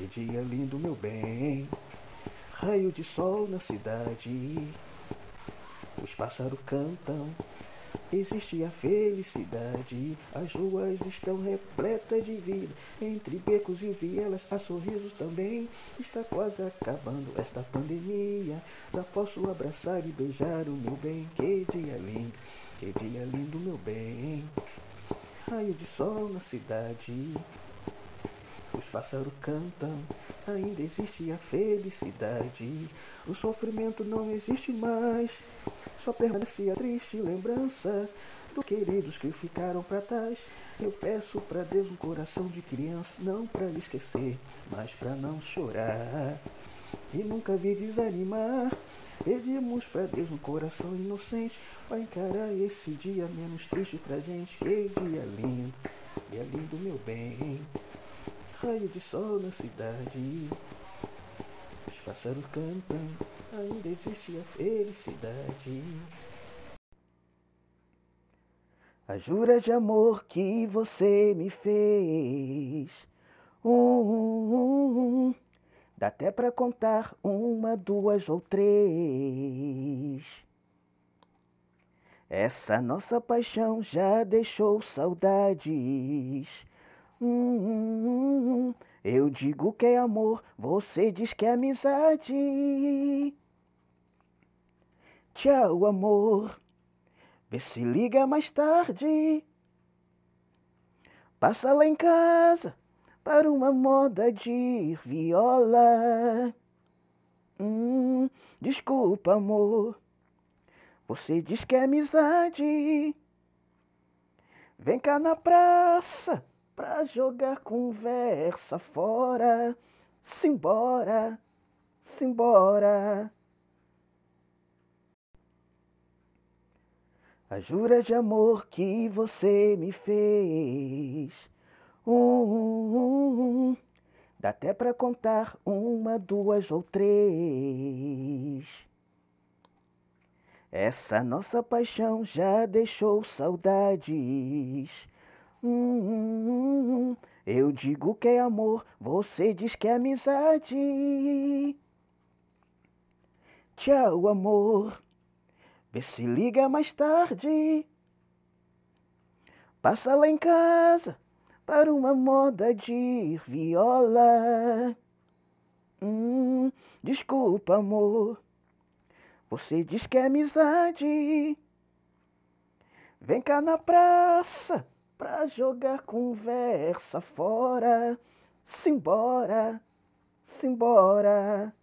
Que dia lindo, meu bem. Raio de sol na cidade. Os pássaros cantam. Existe a felicidade, as ruas estão repletas de vida, entre becos e vielas há sorrisos também. Está quase acabando esta pandemia, já posso abraçar e beijar o meu bem. Que dia lindo, que dia lindo, meu bem. Raio de sol na cidade, os pássaros cantam, ainda existe a felicidade. O sofrimento não existe mais, só permanece a triste lembrança dos queridos que ficaram para trás. Eu peço para Deus um coração de criança, não para esquecer, mas para não chorar. E nunca vi desanimar. Pedimos para Deus um coração inocente para encarar esse dia menos triste pra gente. Que dia lindo, dia lindo, meu bem raio de sol na cidade. Os pássaros cantam, ainda existe a felicidade. A jura de amor que você me fez. Um, um, um, dá até pra contar uma, duas ou três. Essa nossa paixão já deixou saudades. Hum, eu digo que é amor, você diz que é amizade. Tchau, amor. Vê se liga mais tarde. Passa lá em casa para uma moda de viola. Hum, desculpa, amor. Você diz que é amizade. Vem cá na praça pra jogar conversa fora. Simbora, simbora. A jura de amor que você me fez. Um, um, um, dá até pra contar uma, duas ou três. Essa nossa paixão já deixou saudades. Hum, eu digo que é amor, você diz que é amizade. Tchau, amor. Vê se liga mais tarde. Passa lá em casa para uma moda de viola. Hum, desculpa, amor. Você diz que é amizade. Vem cá na praça pra jogar conversa fora. Simbora, simbora.